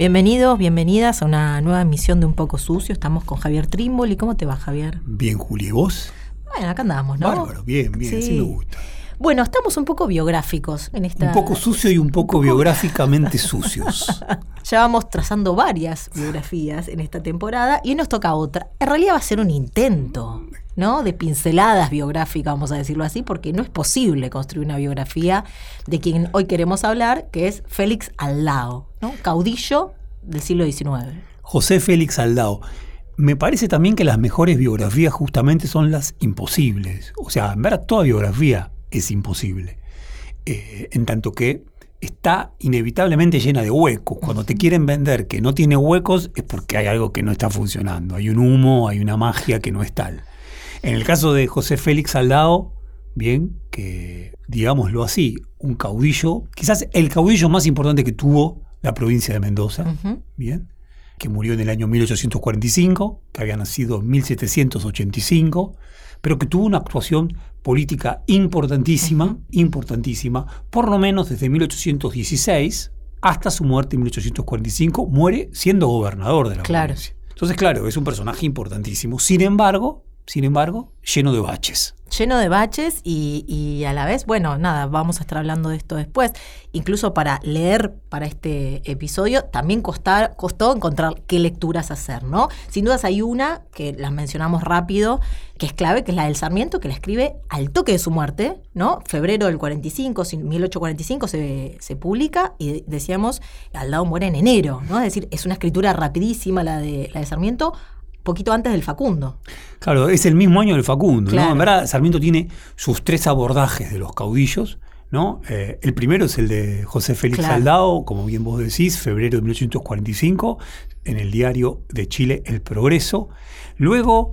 Bienvenidos, bienvenidas a una nueva emisión de Un poco sucio. Estamos con Javier Trimboli. ¿Cómo te va, Javier? Bien, Juli, ¿y vos? Bueno, acá andamos, ¿no? Bárbaro, bien, bien, así me gusta. Bueno, estamos un poco biográficos en esta. Un poco sucio y un poco, biográficamente sucios. Ya vamos trazando varias biografías en esta temporada y hoy nos toca otra. En realidad va a ser un intento, ¿no? De pinceladas biográficas, vamos a decirlo así, porque no es posible construir una biografía de quien hoy queremos hablar, que es Félix Aldao, ¿no? Caudillo del siglo XIX. José Félix Aldao. Me parece también que las mejores biografías justamente son las imposibles. O sea, en verdad toda biografía es imposible. Eh, en tanto que está inevitablemente llena de huecos. Cuando te quieren vender que no tiene huecos es porque hay algo que no está funcionando. Hay un humo, hay una magia que no es tal. En el caso de José Félix Aldao, bien, que digámoslo así, un caudillo, quizás el caudillo más importante que tuvo la provincia de Mendoza, bien, que murió en el año 1845, que había nacido en 1785, pero que tuvo una actuación política importantísima, importantísima, por lo menos desde 1816 hasta su muerte en 1845, muere siendo gobernador de la Claro. provincia. Entonces, claro, es un personaje importantísimo. Sin embargo, sin embargo, lleno de baches. lleno de baches y, y a la vez, bueno, nada, vamos a estar hablando de esto después. Incluso para leer para este episodio también costar, costó encontrar qué lecturas hacer, ¿no? Sin dudas hay una que las mencionamos rápido, que es clave, que es la del Sarmiento, que la escribe al toque de su muerte, ¿no? Febrero del 45, sin- 1845 se, se publica y decíamos, Aldao muere en enero, ¿no? Es decir, es una escritura rapidísima la de, la de Sarmiento, poquito antes del Facundo. Claro, es el mismo año del Facundo, Claro. ¿no? En verdad, Sarmiento tiene sus tres abordajes de los caudillos, ¿no? Eh, el primero es el de José Félix Claro. Aldao, como bien vos decís, febrero de 1845, en el diario de Chile El Progreso. Luego,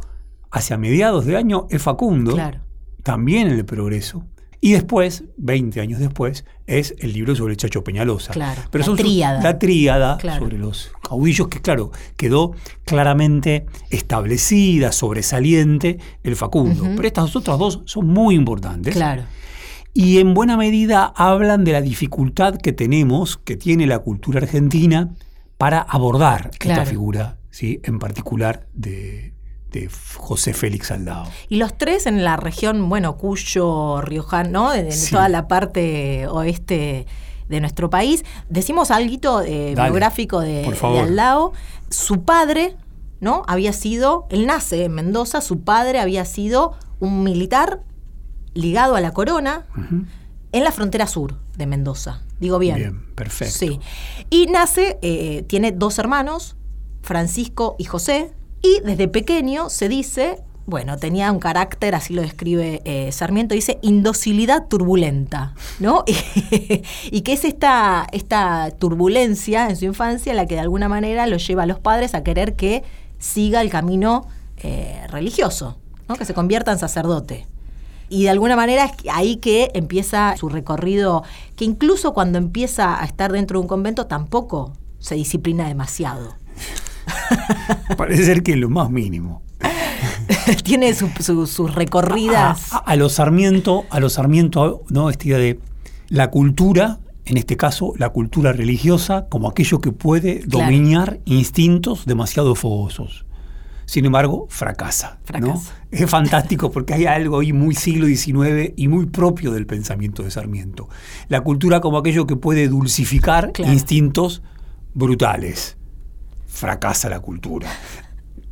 hacia mediados de año, es Facundo, Claro. también en El Progreso. Y después, 20 años después, es el libro sobre el Chacho Peñalosa. Claro, Pero la son su- tríada. la tríada Claro. sobre los caudillos que, claro, quedó claramente establecida, sobresaliente el Facundo. Pero estas otras dos son muy importantes. Claro. Y en buena medida hablan de la dificultad que tenemos, que tiene la cultura argentina, para abordar Claro. esta figura, ¿sí? en particular de, de José Félix Aldao. Y los tres en la región, bueno, Cuyo, Rioján, ¿no? En, Sí. toda la parte oeste de nuestro país. Decimos algo eh, biográfico de. Aldao. Su padre, ¿no? Había sido, él nace en Mendoza, su padre había sido un militar ligado a la corona en la frontera sur de Mendoza. Digo bien. Bien, perfecto. Sí. Y nace, eh, tiene dos hermanos, Francisco y José, y desde pequeño se dice, bueno, tenía un carácter, así lo describe eh, Sarmiento, dice indocilidad turbulenta, ¿no? y que es esta, esta turbulencia en su infancia la que de alguna manera lo lleva a los padres a querer que siga el camino eh, religioso, ¿no? que se convierta en sacerdote. Y de alguna manera es ahí que empieza su recorrido, que incluso cuando empieza a estar dentro de un convento tampoco se disciplina demasiado. Parece ser que lo más mínimo. Tiene su- su- sus recorridas. A, a- a los Sarmiento, a los Sarmiento, ¿no? Esta idea de la cultura, en este caso la cultura religiosa, como aquello que puede Claro. dominar instintos demasiado fogosos. Sin embargo, fracasa. ¿no? Fracasa. Es fantástico porque hay algo ahí muy siglo XIX y muy propio del pensamiento de Sarmiento. La cultura como aquello que puede dulcificar Claro. instintos brutales. Fracasa la cultura.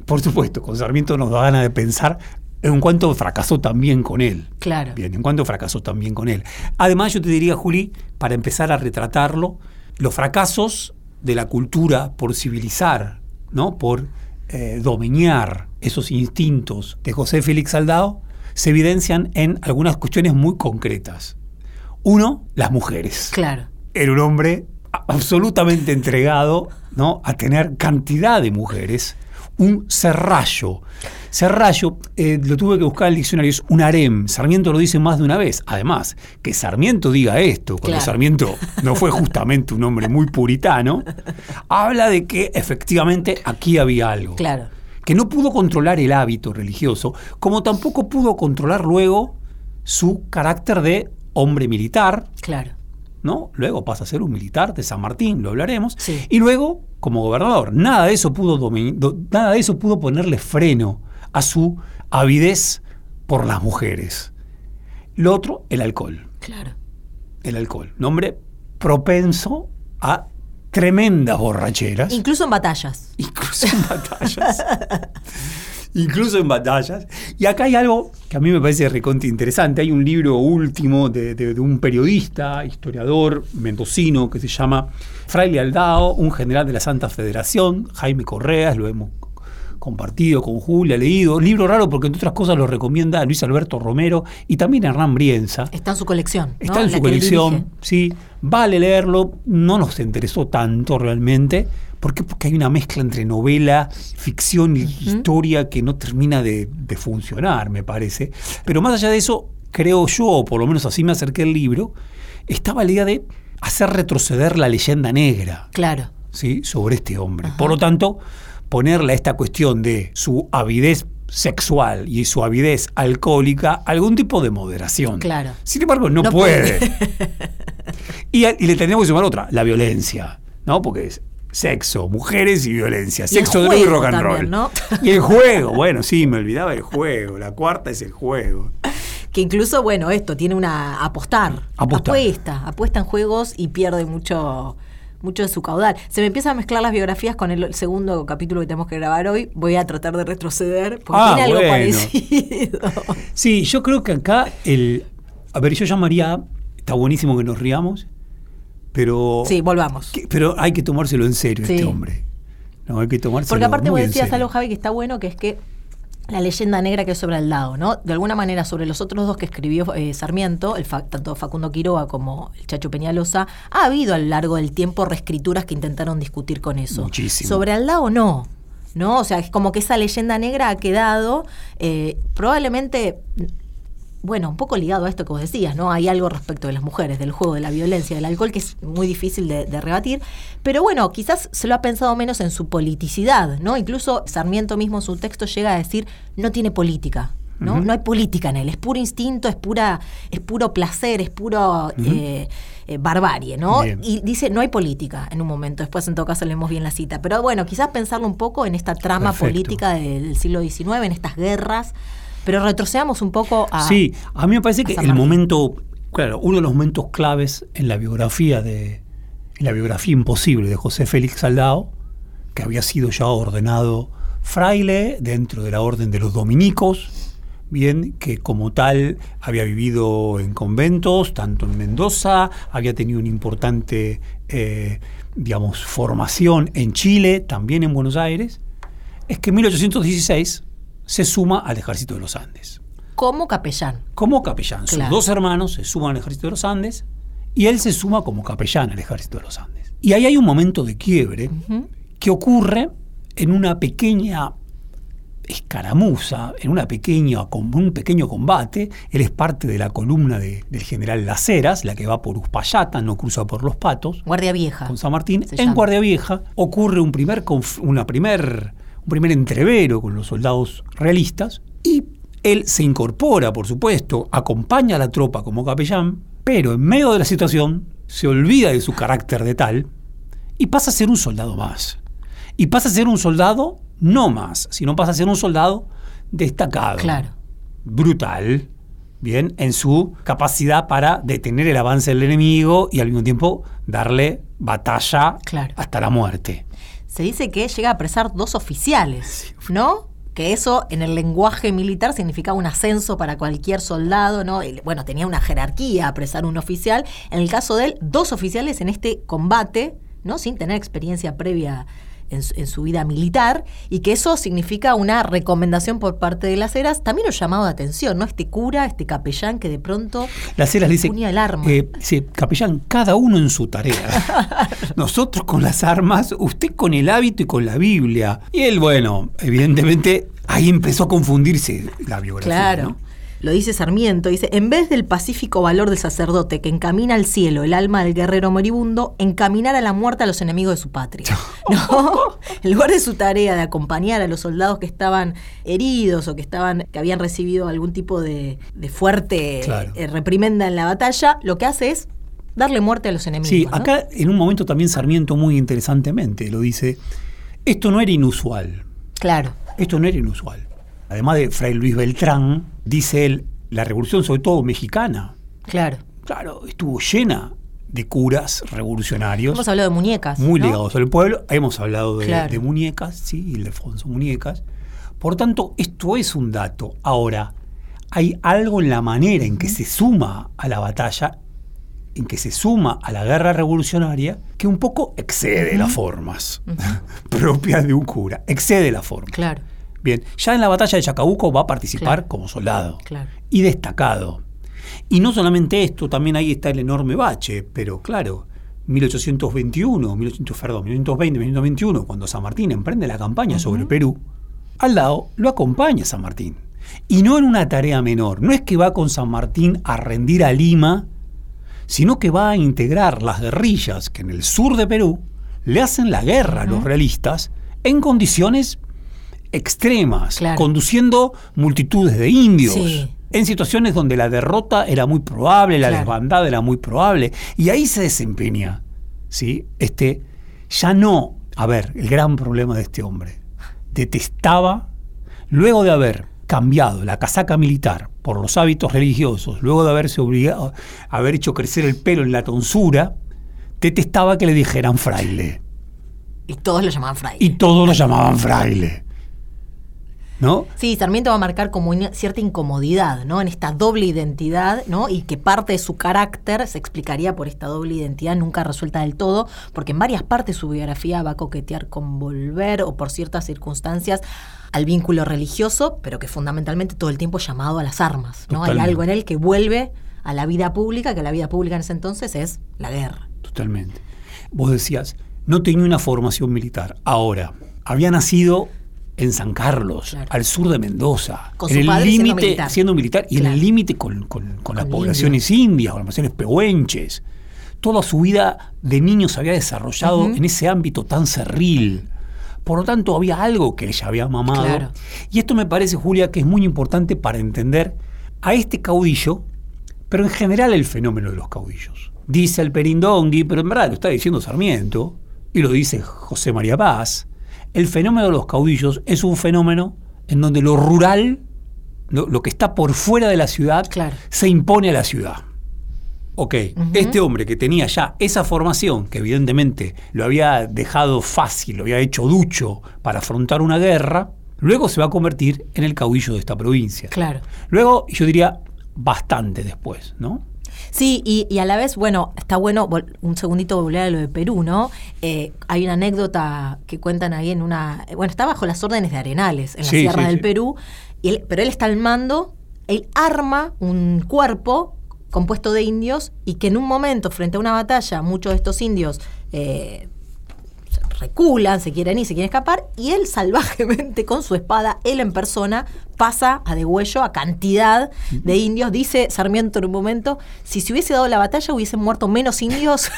Por supuesto, con Sarmiento nos da ganas de pensar en cuanto fracasó también con él. Claro. Bien, en cuanto fracasó también con él. Además, yo te diría, Juli, para empezar a retratarlo, los fracasos de la cultura por civilizar, ¿no? Por eh, dominar esos instintos de José Félix Saldao se evidencian en algunas cuestiones muy concretas. Uno, las mujeres. Claro. Era un hombre absolutamente entregado ¿no? a tener cantidad de mujeres. Un serrallo. Serrallo, eh, lo tuve que buscar en el diccionario, es un harem. Sarmiento lo dice más de una vez. Además, que Sarmiento diga esto, cuando Claro. Sarmiento no fue justamente un hombre muy puritano, habla de que efectivamente aquí había algo Claro. que no pudo controlar el hábito religioso, como tampoco pudo controlar luego su carácter de hombre militar, Claro. ¿No? Luego pasa a ser un militar de San Martín, lo hablaremos, Sí. y luego como gobernador. Nada de eso pudo nada de eso pudo ponerle freno a su avidez por las mujeres. Lo otro, el alcohol. Claro. El alcohol. Un hombre propenso a tremendas borracheras. Incluso en batallas. Incluso en batallas. Incluso en batallas. Y acá hay algo que a mí me parece recontra interesante. Hay un libro último de, de- de un periodista, historiador mendocino que se llama Fraile Aldao, un general de la Santa Federación, Jaime Correas, lo hemos compartido con Julia, leído. Libro raro porque entre otras cosas lo recomienda Luis Alberto Romero y también Hernán Brienza. Está en su colección. ¿no? Está en La su colección, sí. Vale leerlo, no nos interesó tanto realmente. ¿Por qué? Porque hay una mezcla entre novela, ficción y historia que no termina de, de funcionar, me parece. Pero más allá de eso, creo yo, o por lo menos así me acerqué al libro, estaba la idea de hacer retroceder la leyenda negra. Claro. ¿sí? sobre este hombre. Por lo tanto, ponerle a esta cuestión de su avidez sexual y su avidez alcohólica algún tipo de moderación. Claro. Sin embargo, no, No puede. y, le tenemos que sumar otra, la violencia, ¿no? Porque es sexo, mujeres y violencia. Y el Sexo, droga y rock and también, roll. ¿no? Y el juego, bueno, sí, me olvidaba del juego. La cuarta es el juego. Que incluso, bueno, esto tiene una apostar. Apostar. Apuesta. Apuesta en juegos y pierde mucho mucho de su caudal. Se me empiezan a mezclar las biografías con el segundo capítulo que tenemos que grabar hoy. Voy a tratar de retroceder porque Ah, tiene algo bueno. parecido. Sí, yo creo que acá el. A ver, yo llamaría. Está buenísimo que nos riamos, pero. Sí, volvamos. que- pero hay que tomárselo en serio, Sí. este hombre. No, hay que tomárselo Porque aparte vos muy en decías algo, Javi, que está bueno, que es que la leyenda negra que es sobre el lado, ¿no? De alguna manera, sobre los otros dos que escribió eh, Sarmiento, el Fa- tanto Facundo Quiroga como el Chacho Peñalosa, ha habido a lo largo del tiempo reescrituras que intentaron discutir con eso. Muchísimo. Sobre al lado no. ¿No? O sea, es como que esa leyenda negra ha quedado eh, probablemente bueno, un poco ligado a esto que vos decías, ¿no? Hay algo respecto de las mujeres, del juego, de la violencia, del alcohol, que es muy difícil de, de rebatir. Pero bueno, quizás se lo ha pensado menos en su politicidad, ¿no? Incluso Sarmiento mismo en su texto llega a decir, no tiene política. ¿no? no hay política en él, es puro instinto, es pura, es puro placer, es puro eh, eh, barbarie, ¿no? Bien. Y dice, no hay política en un momento, después en todo caso leemos bien la cita. Pero bueno, quizás pensarlo un poco en esta trama Perfecto. política del siglo XIX, en estas guerras, pero retrocedamos un poco a... Sí, a mí me parece que el momento, claro, uno de los momentos claves en la biografía de en la biografía imposible de José Félix Saldao, que había sido ya ordenado fraile dentro de la orden de los dominicos, bien que como tal había vivido en conventos, tanto en Mendoza, había tenido una importante, eh, digamos, formación en Chile, también en Buenos Aires, es que en 1816 se suma al ejército de los Andes como capellán. como capellán. Sus dos hermanos se suman al ejército de los Andes y él se suma como capellán al ejército de los Andes. Y ahí hay un momento de quiebre que ocurre en una pequeña escaramuza, en una pequeña, un pequeño combate. Él es parte de la columna de- del general Las Heras, la que va por Uspallata, no cruza por Los Patos Guardia Vieja. con San Martín. En. Guardia Vieja ocurre un primer, una primer, un primer entrevero con los soldados realistas y él se incorpora, por supuesto, acompaña a la tropa como capellán, pero en medio de la situación se olvida de su carácter de tal y pasa a ser un soldado más. Y pasa a ser un soldado no más, sino pasa a ser un soldado destacado Claro. brutal, bien, en su capacidad para detener el avance del enemigo y al mismo tiempo darle batalla Claro. hasta la muerte. Se dice que llega a apresar dos oficiales, ¿no? Que eso en el lenguaje militar significaba un ascenso para cualquier soldado, ¿no? Bueno, tenía una jerarquía apresar un oficial. En el caso de él, dos oficiales en este combate, ¿no? Sin tener experiencia previa en, su vida militar y que eso significa una recomendación por parte de las eras, también un llamado de atención, ¿no? Este cura, este capellán que de pronto las eras dice, el arma. Eh, capellán, cada uno en su tarea. Nosotros con las armas, usted con el hábito y con la Biblia. Y él, bueno, evidentemente ahí empezó a confundirse la biografía. Claro lo dice Sarmiento, dice, en vez del pacífico valor del sacerdote que encamina al cielo el alma del guerrero moribundo, encaminar a la muerte a los enemigos de su patria. ¿No? En lugar de su tarea de acompañar a los soldados que estaban heridos o que estaban, que habían recibido algún tipo de, fuerte eh, reprimenda en la batalla, lo que hace es darle muerte a los enemigos. Sí, acá en un momento también Sarmiento muy interesantemente lo dice, esto no era inusual. Claro. Esto no era inusual además de Fray Luis Beltrán, dice él, la revolución sobre todo mexicana. Claro. Claro, estuvo llena de curas revolucionarios. Hemos hablado de muñecas. Muy ligados al pueblo. Hemos hablado de, muñecas, sí, Ildefonso Muñecas. Por tanto, esto es un dato. Ahora, hay algo en la manera en que se suma a la batalla, en que se suma a la guerra revolucionaria, que un poco excede las formas propias de un cura. Excede la forma. Claro. Bien, ya en la batalla de Chacabuco va a participar como soldado y destacado. Y no solamente esto, también ahí está el enorme bache, pero claro, 1821, 1800, perdón, 1820, 1821, cuando San Martín emprende la campaña sobre Perú, al lado lo acompaña San Martín. Y no en una tarea menor, no es que va con San Martín a rendir a Lima, sino que va a integrar las guerrillas que en el sur de Perú le hacen la guerra a los realistas en condiciones extremas, conduciendo multitudes de indios. En situaciones donde la derrota era muy probable, la desbandada era muy probable, y ahí se desempeña. ¿sí? Este, ya no, a ver, el gran problema de este hombre, detestaba, luego de haber cambiado la casaca militar por los hábitos religiosos, luego de haberse obligado, haber hecho crecer el pelo en la tonsura, detestaba que le dijeran fraile. Y todos lo llamaban fraile. Y todos lo llamaban fraile. ¿No? Sí, Sarmiento va a marcar como cierta incomodidad, ¿no? En esta doble identidad, ¿no? Y que parte de su carácter se explicaría por esta doble identidad nunca resuelta del todo, porque en varias partes su biografía va a coquetear con volver o por ciertas circunstancias al vínculo religioso, pero que fundamentalmente todo el tiempo llamado a las armas, ¿no? Hay algo en él que vuelve a la vida pública, que la vida pública en ese entonces es la guerra. Totalmente. Vos decías, no tenía una formación militar. Ahora, había nacido en San Carlos, al sur de Mendoza, en el límite siendo, militar y en el límite con, las poblaciones indias, con las poblaciones pehuenches. Toda su vida de niño se había desarrollado en ese ámbito tan cerril. Por lo tanto, había algo que ella había mamado. Y esto me parece, Julia, que es muy importante para entender a este caudillo, pero en general el fenómeno de los caudillos. Dice el Perindongui, pero en verdad lo está diciendo Sarmiento, y lo dice José María Paz, el fenómeno de los caudillos es un fenómeno en donde lo rural, lo, que está por fuera de la ciudad, se impone a la ciudad. Ok, este hombre que tenía ya esa formación, que evidentemente lo había dejado fácil, lo había hecho ducho para afrontar una guerra, luego se va a convertir en el caudillo de esta provincia. Claro. Luego, yo diría, bastante después, ¿no? Sí, y, a la vez, bueno, está bueno, un segundito volver a lo de Perú, ¿no? Eh, hay una anécdota que cuentan ahí en una. Bueno, está bajo las órdenes de Arenales, en la Sierra del Perú, y pero él está al mando, él arma un cuerpo compuesto de indios y que en un momento, frente a una batalla, muchos de estos indios. Eh, reculan, se quieren ir, se quieren escapar, y él salvajemente con su espada, él en persona, pasa a degüello a cantidad de indios. Dice Sarmiento en un momento, si se hubiese dado la batalla hubiesen muerto menos indios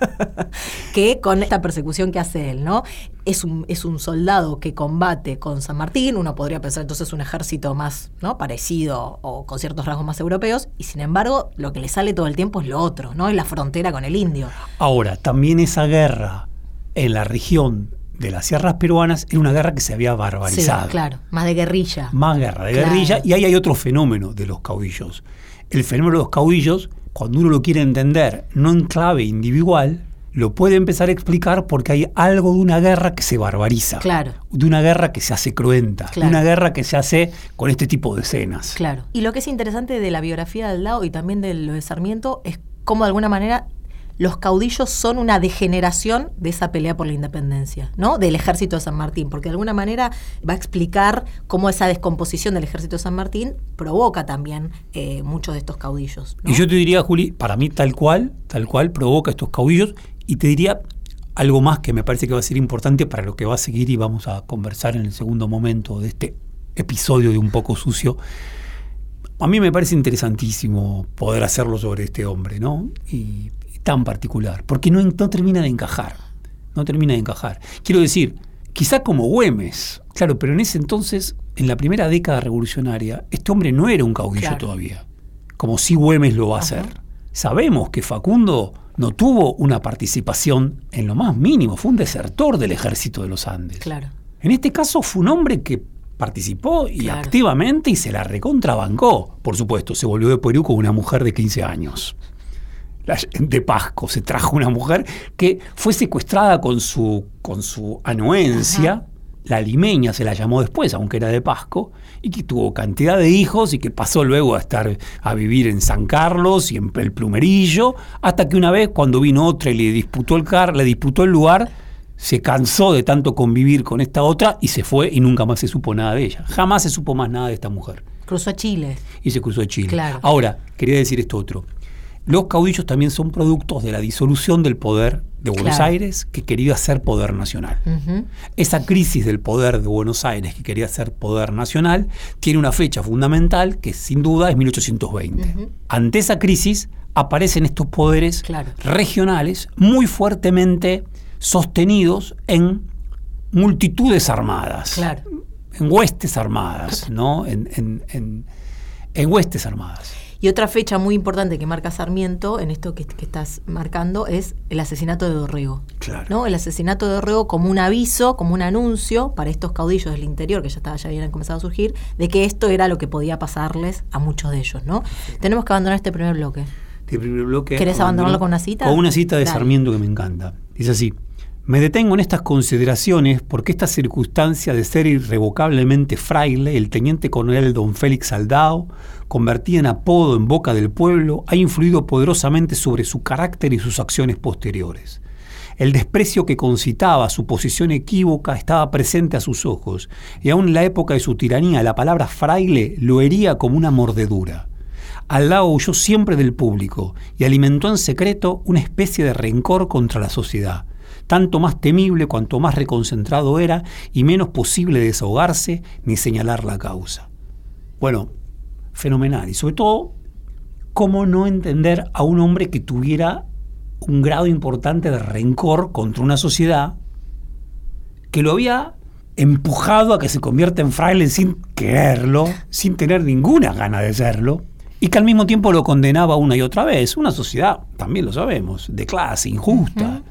que con esta persecución que hace él, ¿no? Es un, es un soldado que combate con San Martín, uno podría pensar entonces un ejército más ¿no? parecido o con ciertos rasgos más europeos, y sin embargo lo que le sale todo el tiempo es lo otro, ¿no? Es la frontera con el indio. Ahora, también esa guerra en la región de las sierras peruanas era una guerra que se había barbarizado. Sí, claro, más de guerrilla. Más guerra de guerrilla. Y ahí hay otro fenómeno de los caudillos. El fenómeno de los caudillos, cuando uno lo quiere entender, no en clave individual, lo puede empezar a explicar porque hay algo de una guerra que se barbariza. Claro. De una guerra que se hace cruenta. De una guerra que se hace con este tipo de escenas. Claro. Y lo que es interesante de la biografía del lado y también de lo de Sarmiento es cómo de alguna manera los caudillos son una degeneración de esa pelea por la independencia, ¿no? Del ejército de San Martín, porque de alguna manera va a explicar cómo esa descomposición del ejército de San Martín provoca también eh, muchos de estos caudillos. Y yo te diría, Juli, para mí tal cual, tal cual provoca estos caudillos, y te diría algo más que me parece que va a ser importante para lo que va a seguir y vamos a conversar en el segundo momento de este episodio de Un poco sucio. A mí me parece interesantísimo poder hacerlo sobre este hombre, ¿no? Y, tan particular, porque no, no termina de encajar, no termina de encajar. Quiero decir, quizá como Güemes, claro, pero en ese entonces, en la primera década revolucionaria, este hombre no era un caudillo todavía, como si Güemes lo va a hacer. Sabemos que Facundo no tuvo una participación en lo más mínimo, fue un desertor del ejército de los Andes. Claro. En este caso fue un hombre que participó y activamente y se la recontrabancó. Por supuesto, se volvió de Perú con una mujer de 15 años de Pasco se trajo una mujer que fue secuestrada con su, con su anuencia. La limeña se la llamó después, aunque era de Pasco, y que tuvo cantidad de hijos y que pasó luego a estar a vivir en San Carlos y en el Plumerillo, hasta que una vez cuando vino otra y le disputó el car, le disputó el lugar, se cansó de tanto convivir con esta otra y se fue y nunca más se supo nada de ella. Jamás se supo más nada de esta mujer. Cruzó a Chile. Y se cruzó a Chile. Ahora, quería decir esto otro. Los caudillos también son productos de la disolución del poder de Buenos Aires que quería ser poder nacional. Esa crisis del poder de Buenos Aires que quería ser poder nacional tiene una fecha fundamental que sin duda es 1820. Ante esa crisis aparecen estos poderes regionales muy fuertemente sostenidos en multitudes armadas, en huestes armadas, ¿no? en, en huestes armadas. Y otra fecha muy importante que marca Sarmiento en esto que, estás marcando es el asesinato de Dorrego. Claro. ¿no? El asesinato de Dorrego como un aviso, como un anuncio para estos caudillos del interior que ya, estaba, ya habían comenzado a surgir, de que esto era lo que podía pasarles a muchos de ellos. ¿no? Tenemos que abandonar este primer bloque. Este primer bloque. ¿Querés abandonarlo con una cita? Con una cita de Sarmiento que me encanta. Dice así. Me detengo en estas consideraciones porque esta circunstancia de ser irrevocablemente fraile, el teniente coronel don Félix Aldao, convertida en apodo en boca del pueblo, ha influido poderosamente sobre su carácter y sus acciones posteriores. El desprecio que concitaba su posición equívoca estaba presente a sus ojos, y aun en la época de su tiranía la palabra fraile lo hería como una mordedura. Aldao huyó siempre del público y alimentó en secreto una especie de rencor contra la sociedad tanto más temible cuanto más reconcentrado era y menos posible desahogarse ni señalar la causa. Bueno, fenomenal. Y sobre todo, cómo no entender a un hombre que tuviera un grado importante de rencor contra una sociedad que lo había empujado a que se convierta en fraile sin quererlo, sin tener ninguna gana de serlo, y que al mismo tiempo lo condenaba una y otra vez. Una sociedad, también lo sabemos, de clase, injusta,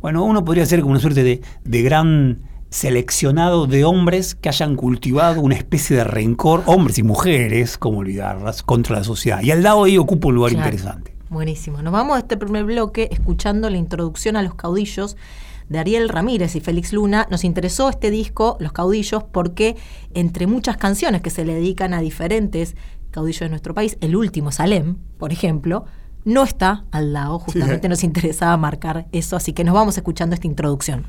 bueno, uno podría ser como una suerte de, gran seleccionado de hombres que hayan cultivado una especie de rencor, hombres y mujeres, como olvidarlas, contra la sociedad. Y al lado ahí ocupa un lugar interesante. Buenísimo. Nos vamos a este primer bloque escuchando la introducción a los caudillos de Ariel Ramírez y Félix Luna. Nos interesó este disco, Los Caudillos, porque entre muchas canciones que se le dedican a diferentes caudillos de nuestro país, el último, Salem, por ejemplo, no está al lado, justamente nos interesaba marcar eso, así que nos vamos escuchando esta introducción.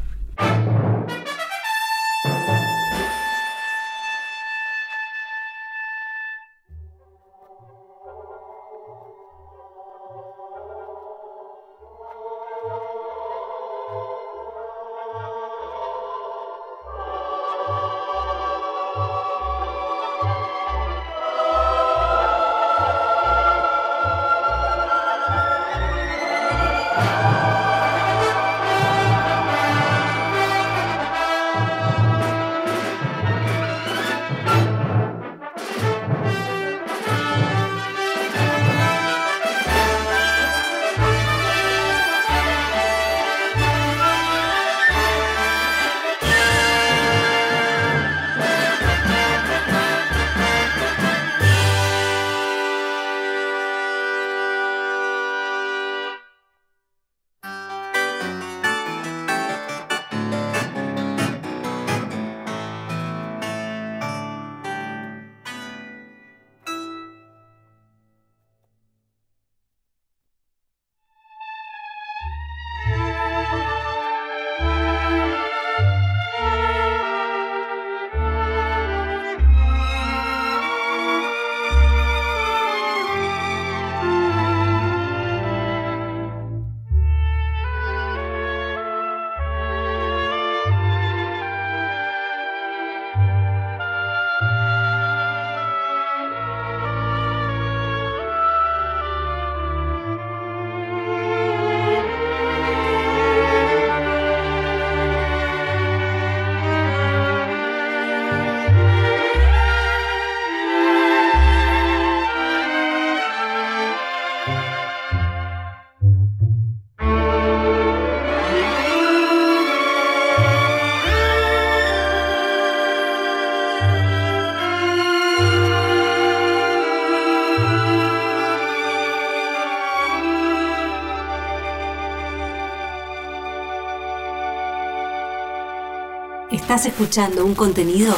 Estás escuchando un contenido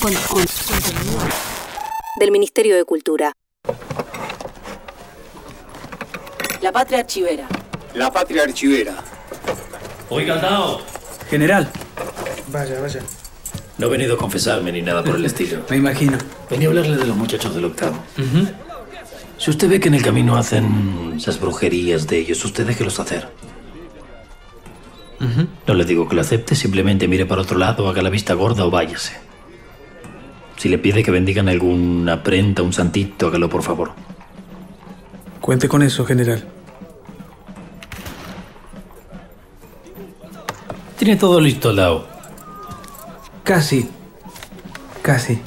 con, con- contenido del Ministerio de Cultura. La patria archivera. La patria archivera. Oiga, Aldao, General. Vaya, vaya. no he venido a confesarme ni nada por el estilo. Me imagino. Venía a hablarle de los muchachos del octavo. Si usted ve que en el camino hacen esas brujerías de ellos, usted déjelos hacer. No le digo que lo acepte, simplemente mire para otro lado, haga la vista gorda o váyase. Si le pide que bendigan alguna prenda, un santito, hágalo por favor. Cuente con eso, general. Tiene todo listo, Aldao. Casi. Casi.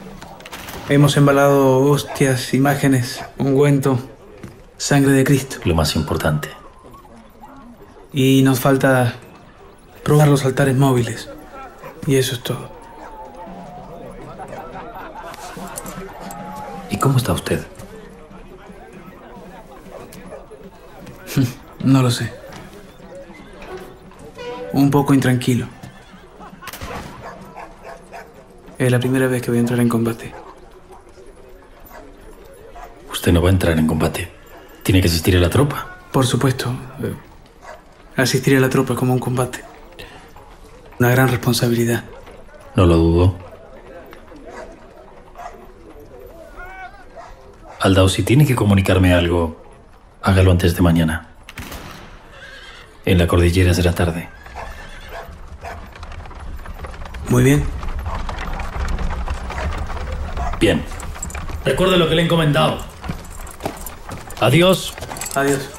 Hemos embalado hostias, imágenes, ungüento, sangre de Cristo. Lo más importante. Y nos falta probar los altares móviles. Y eso es todo. ¿Y cómo está usted? No lo sé. Un poco intranquilo. Es la primera vez que voy a entrar en combate. Usted no va a entrar en combate. Tiene que asistir a la tropa. Por supuesto. eh, asistir a la tropa como un combate. Una gran responsabilidad. No lo dudo. Aldao, si tiene que comunicarme algo, hágalo antes de mañana. En la cordillera será tarde. Muy bien. Bien. Recuerde lo que le he encomendado. Adiós. Adiós.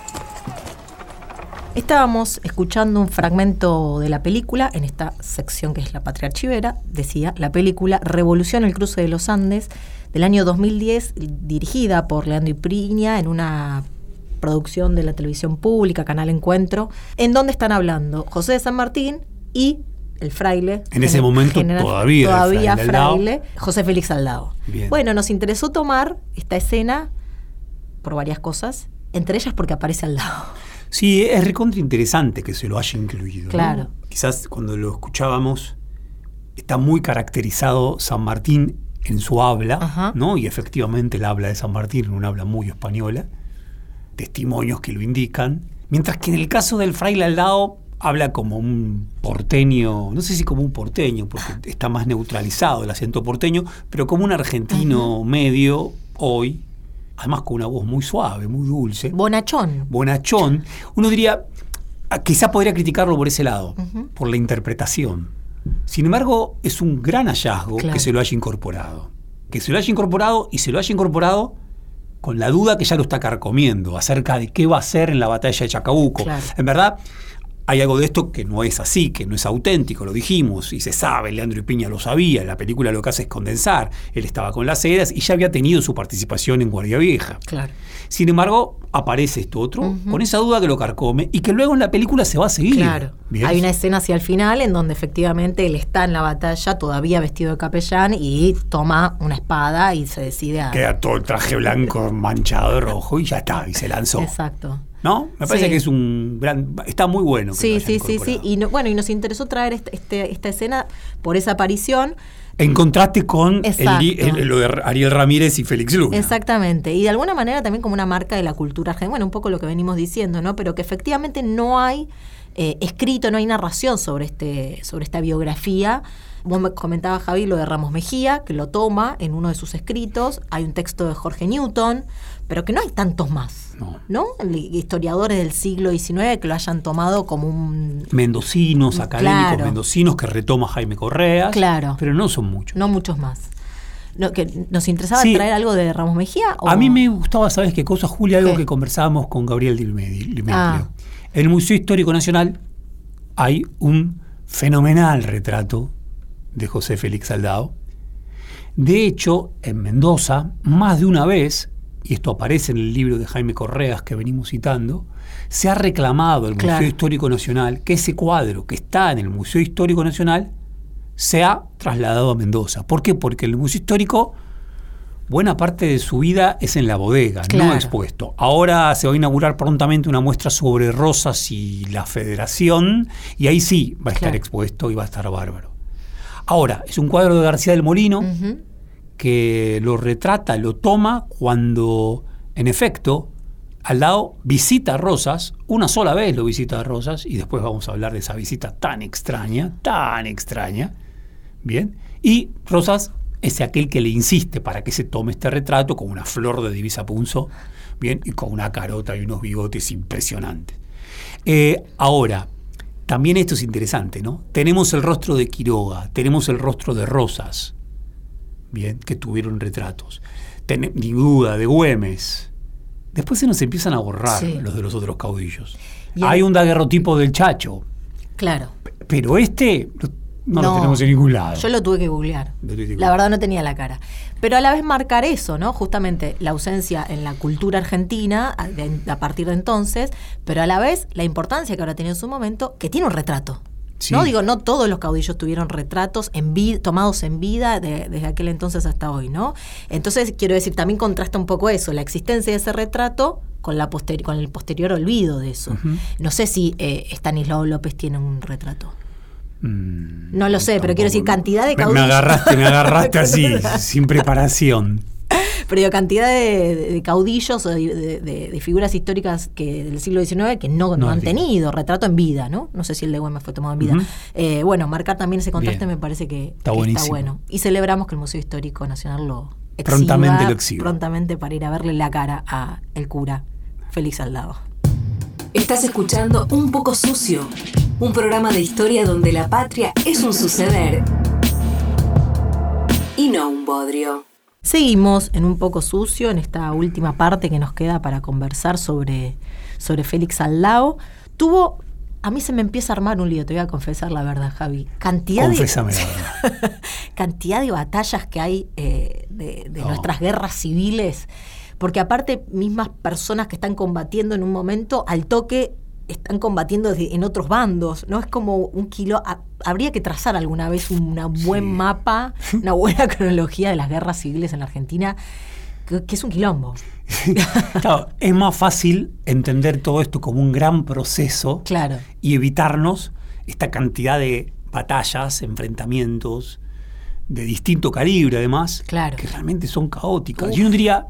Estábamos escuchando un fragmento de la película, en esta sección que es la patria archivera, decía la película Revolución el cruce de los Andes, del año 2010, dirigida por Leandro Ipriña en una producción de la televisión pública, Canal Encuentro, en donde están hablando José de San Martín y el fraile. En ese momento general- todavía todavía fraile José Félix Aldao. Bien. Bueno, nos interesó tomar esta escena por varias cosas, entre ellas porque aparece Aldao. Sí, es recontra interesante que se lo haya incluido. ¿no? Claro. Quizás cuando lo escuchábamos está muy caracterizado San Martín en su habla, Ajá. ¿no? Y efectivamente el habla de San Martín es una habla muy española, testimonios que lo indican, mientras que en el caso del fraile Aldao habla como un porteño, no sé si como un porteño, porque está más neutralizado el acento porteño, pero como un argentino medio hoy, además con una voz muy suave, muy dulce Bonachón. bonachón, uno diría, ah, quizá podría criticarlo por ese lado, por la interpretación. Sin embargo, es un gran hallazgo Claro. que se lo haya incorporado. Que se lo haya incorporado y se lo haya incorporado con la duda que ya lo está carcomiendo acerca de qué va a hacer en la batalla de Chacabuco. Claro. En verdad, hay algo de esto que no es así, que no es auténtico, lo dijimos, y se sabe, Leandro y Piña lo sabía, la película lo que hace es condensar. Él estaba con las eras y ya había tenido su participación en Guardia Vieja. Claro. Sin embargo, aparece esto otro, con esa duda que lo carcome y que luego en la película se va a seguir. Claro. Hay una escena hacia el final en donde efectivamente él está en la batalla todavía vestido de capellán y toma una espada y se decide a... Queda todo el traje blanco manchado de rojo y ya está, y se lanzó. Exacto. ¿No? Me parece Sí. que es un gran. Está muy bueno. que Sí, sí, sí, sí. Y no- bueno, y nos interesó traer este- este- esta escena por esa aparición. En contraste con el- lo de Ariel Ramírez y Félix Luna. Exactamente. Y de alguna manera también como una marca de la cultura argentina. Bueno, un poco lo que venimos diciendo, ¿no? Pero que efectivamente no hay eh, escrito, no hay narración sobre, este, sobre esta biografía. Vos me comentabas, Javi, lo de Ramos Mejía, que lo toma en uno de sus escritos. Hay un texto de Jorge Newton, pero que no hay tantos más. No. Historiadores del siglo XIX que lo hayan tomado como un. Mendocinos, académicos Claro. mendocinos que retoma Jaime Correas. Claro. Pero no son muchos. No muchos más. No, que ¿Nos interesaba Sí. traer algo de Ramos Mejía? o- A mí me gustaba, ¿sabes qué cosa, Julia? Algo ¿Qué? que conversábamos con Gabriel Dilmedi- Dimeglio. Ah. En el Museo Histórico Nacional hay un fenomenal retrato de José Félix Aldao. De hecho, en Mendoza, más de una vez, y esto aparece en el libro de Jaime Correas que venimos citando, se ha reclamado al Claro. Museo Histórico Nacional que ese cuadro que está en el Museo Histórico Nacional se ha trasladado a Mendoza. ¿Por qué? Porque el Museo Histórico buena parte de su vida es en la bodega, Claro. no expuesto. Ahora se va a inaugurar prontamente una muestra sobre Rosas y la Federación, y ahí sí va a estar Claro. expuesto y va a estar bárbaro. Ahora, es un cuadro de García del Molino. Que lo retrata, lo toma cuando, en efecto, al lado visita a Rosas, una sola vez lo visita a Rosas, y después vamos a hablar de esa visita tan extraña, tan extraña, ¿bien? Y Rosas es aquel que le insiste para que se tome este retrato con una flor de divisa punzo, ¿bien? Y con una carota y unos bigotes impresionantes. Eh, ahora, también esto es interesante, ¿no? Tenemos el rostro de Quiroga, tenemos el rostro de Rosas, bien, que tuvieron retratos. Ten- ni duda, de Güemes. Después se nos empiezan a borrar Sí. los de los otros caudillos. Y Hay el- un daguerrotipo del Chacho, Claro. pero este no, lo tenemos en ningún lado. Yo lo tuve que googlear. La verdad no tenía la cara. Pero a la vez marcar eso, ¿no? Justamente la ausencia en la cultura argentina a, de- a partir de entonces, pero a la vez la importancia que ahora tiene en su momento, que tiene un retrato. Sí. No digo, no todos los caudillos tuvieron retratos en vid- tomados en vida de- desde aquel entonces hasta hoy, ¿no? Entonces, quiero decir, también contrasta un poco eso, la existencia de ese retrato con, la posteri- con el posterior olvido de eso. No sé si eh, Estanislao López tiene un retrato. Mm, No lo sé, pero quiero decir, cantidad de Me- Me, caudillos. agarraste, me agarraste así, sin preparación. Pero digo, cantidad de, de caudillos o de, de- de- de figuras históricas que del siglo XIX que no, no No han tenido retrato en vida, ¿no? No sé si el de Güemes fue tomado en vida. Eh, bueno, marcar también ese contraste Bien. me parece que Está que buenísimo. bueno. Y celebramos que el Museo Histórico Nacional lo exhiba Prontamente lo exhiba. prontamente para ir a verle la cara a el cura Félix Aldao. Estás escuchando Un poco sucio, un programa de historia donde la patria es un suceder y no un bodrio. Seguimos en un poco sucio, en esta última parte que nos queda para conversar sobre, sobre Félix Aldao. Tuvo, a mí se me empieza a armar un lío, te voy a confesar la verdad, Javi. Cantidad de, cantidad de batallas que hay eh, de, de No. nuestras guerras civiles, porque aparte mismas personas que están combatiendo en un momento, al toque están combatiendo desde- en otros bandos, ¿no? Es como un kilo... ha- habría que trazar alguna vez un buen Sí. mapa, una buena cronología de las guerras civiles en la Argentina, que, que es un quilombo. Claro, es más fácil entender todo esto como un gran proceso Claro. y evitarnos esta cantidad de batallas, enfrentamientos de distinto calibre además, Claro. que realmente son caóticas. Uf. Yo no diría,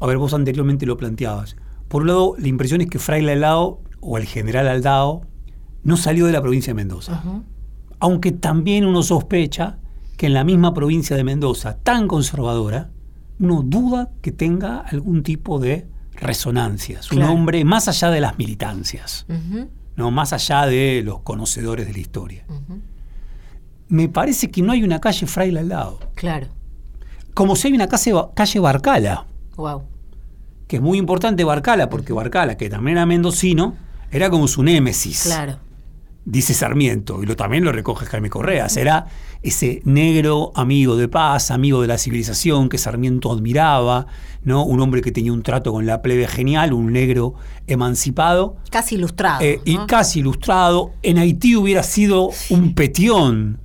a ver, vos anteriormente lo planteabas, por un lado la impresión es que Fraile Aldao o el general Aldao no salió de la provincia de Mendoza, aunque también uno sospecha que en la misma provincia de Mendoza, tan conservadora, uno duda que tenga algún tipo de resonancias, un Claro. hombre más allá de las militancias no más allá de los conocedores de la historia. Me parece que no hay una calle Fraile al lado. Claro. Como si hay una calle, calle Barcala, Wow. Que es muy importante Barcala, porque Barcala, que también era mendocino, era como su némesis, Claro. dice Sarmiento, y lo, también lo recoge Jaime Correa. Será ese negro amigo de paz, amigo de la civilización que Sarmiento admiraba, ¿no? un hombre que tenía un trato con la plebe genial, un negro emancipado. Casi ilustrado. Eh, y casi ilustrado. En Haití hubiera sido un petión,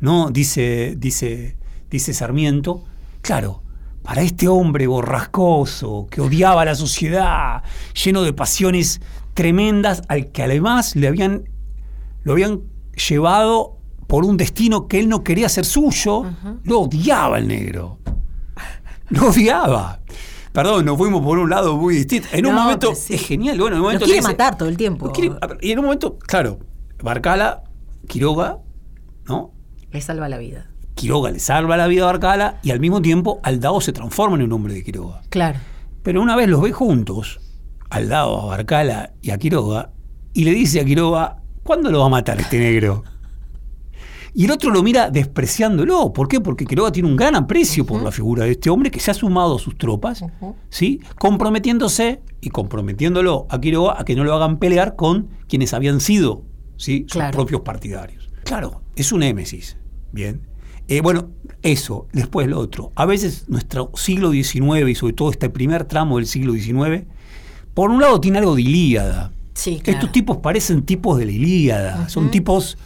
¿no? Dice, dice, dice Sarmiento. Claro, para este hombre borrascoso, que odiaba a la sociedad, lleno de pasiones tremendas, al que además le habían, lo habían llevado por un destino que él no quería ser suyo, lo odiaba el negro. Lo odiaba. Perdón, nos fuimos por un lado muy distinto. En un No, momento sí. es genial. Bueno, en un Lo momento quiere le dice- matar todo el tiempo. lo quiere- a ver, y en un momento, claro, Barcala, Quiroga, ¿no? Le salva la vida. Quiroga le salva la vida a Barcala y al mismo tiempo Aldao se transforma en un hombre de Quiroga. Claro. Pero una vez los ve juntos, Aldao, a Barcala y a Quiroga, y le dice a Quiroga, ¿cuándo lo va a matar este negro? Y el otro lo mira despreciándolo. ¿Por qué? Porque Quiroga tiene un gran aprecio por la figura de este hombre que se ha sumado a sus tropas. ¿sí? comprometiéndose y comprometiéndolo a Quiroga a que no lo hagan pelear con quienes habían sido ¿sí? sus Claro. propios partidarios. Claro, es un émesis. Bien. Eh, bueno, eso, después lo otro. A veces nuestro siglo XIX y sobre todo este primer tramo del siglo XIX, por un lado tiene algo de Ilíada. Sí, claro. Estos tipos parecen tipos de la Ilíada, son tipos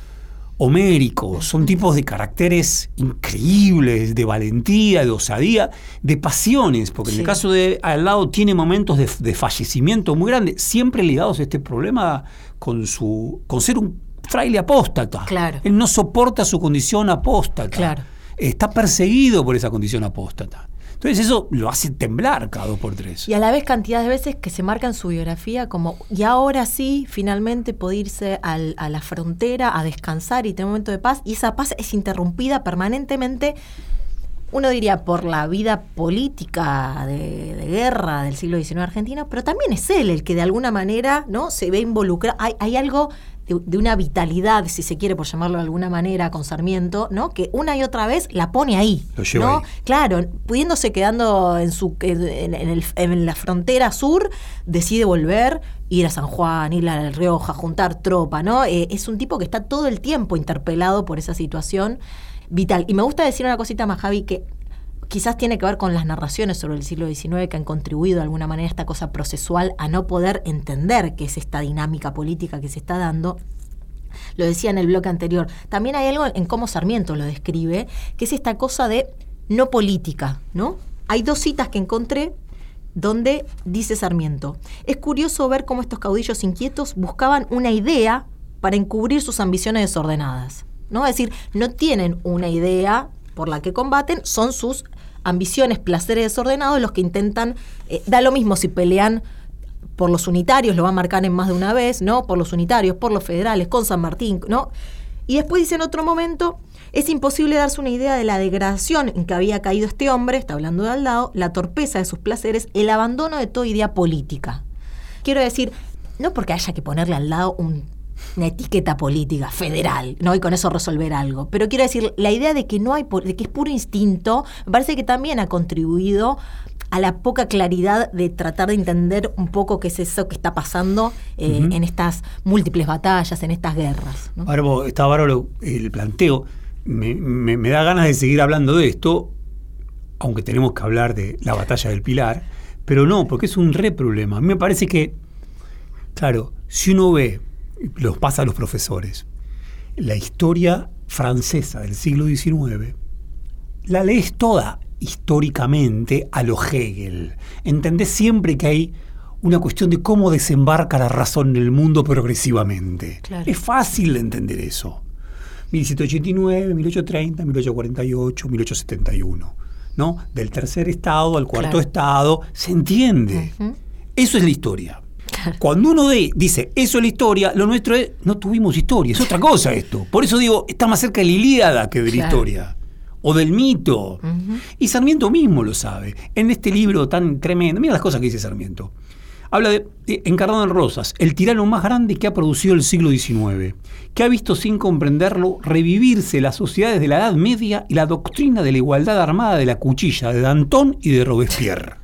homéricos, son tipos de caracteres increíbles, de valentía, de osadía, de pasiones, porque en el caso de al lado tiene momentos de, de fallecimiento muy grandes, siempre ligados a este problema con su con ser un fraile apóstata. Claro. Él no soporta su condición apóstata. Claro. Está perseguido por esa condición apóstata. Entonces eso lo hace temblar cada dos por tres. Y a la vez cantidad de veces que se marca en su biografía como, y ahora sí, finalmente puede irse al- a la frontera a descansar y tener un momento de paz, y esa paz es interrumpida permanentemente, uno diría, por la vida política de, de guerra del siglo XIX argentino, pero también es él el que de alguna manera ¿no? se ve involucrado. Hay, hay algo de, de una vitalidad, si se quiere por llamarlo de alguna manera, con Sarmiento, ¿no? que una y otra vez la pone ahí. Lo lleva ¿no? ahí. Claro, pudiéndose quedando en, su, en, en el- en la frontera sur, decide volver, ir a San Juan, ir a La Rioja, juntar tropa, ¿no? Eh, es un tipo que está todo el tiempo interpelado por esa situación vital. Y me gusta decir una cosita más, Javi, que quizás tiene que ver con las narraciones sobre el siglo XIX que han contribuido de alguna manera a esta cosa procesual a no poder entender qué es esta dinámica política que se está dando. Lo decía en el bloque anterior. También hay algo en cómo Sarmiento lo describe, que es esta cosa de no política, ¿no? Hay dos citas que encontré donde dice Sarmiento, es curioso ver cómo estos caudillos inquietos buscaban una idea para encubrir sus ambiciones desordenadas. ¿no? Es decir, no tienen una idea por la que combaten, son sus ambiciones, placeres desordenados los que intentan, eh, da lo mismo si pelean por los unitarios, lo va a marcar en más de una vez, ¿no? Por los unitarios, por los federales, con San Martín, ¿no? Y después dice en otro momento, es imposible darse una idea de la degradación en que había caído este hombre, está hablando de Aldao, la torpeza de sus placeres, el abandono de toda idea política. Quiero decir, no porque haya que ponerle al lado un- una etiqueta política federal, ¿no? Y con eso resolver algo. Pero quiero decir, la idea de que no hay de que es puro instinto, me parece que también ha contribuido a la poca claridad de tratar de entender un poco qué es eso que está pasando eh, en estas múltiples batallas, en estas guerras. ¿no? Bárbaro, está bárbaro el planteo. Me, me- me da ganas de seguir hablando de esto, aunque tenemos que hablar de la batalla del Pilar, pero no, porque es un re problema. A mí me parece que, claro, si uno ve, los pasa a los profesores, la historia francesa del siglo XIX, la lees toda históricamente a lo Hegel. Entendés siempre que hay una cuestión de cómo desembarca la razón en el mundo progresivamente. Claro. Es fácil de entender eso. 1789, 1830, 1848, 1871. ¿no? Del tercer estado al cuarto Claro. estado, se entiende. Eso es la historia. Cuando uno de- dice, eso es la historia, lo nuestro es, no tuvimos historia, es otra cosa esto. Por eso digo, está más cerca de la Ilíada que de la historia. O del mito. Y Sarmiento mismo lo sabe. En este libro tan tremendo, mira las cosas que dice Sarmiento. Habla de, de Encarnado en Rosas, el tirano más grande que ha producido el siglo XIX, que ha visto sin comprenderlo revivirse las sociedades de la Edad Media y la doctrina de la igualdad armada de la cuchilla de Danton y de Robespierre.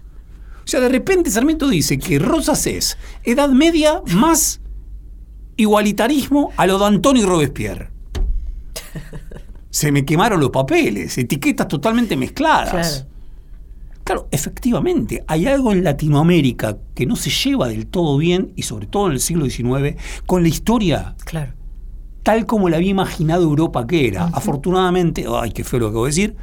O sea, de repente Sarmiento dice que Rosas es Edad Media más igualitarismo a lo Danton y Robespierre. Se me quemaron los papeles, etiquetas totalmente mezcladas. Claro. Claro, efectivamente, hay algo en Latinoamérica que no se lleva del todo bien, y sobre todo en el siglo XIX, con la historia Claro. tal como la había imaginado Europa que era. Afortunadamente, ay, qué feo lo que voy a decir,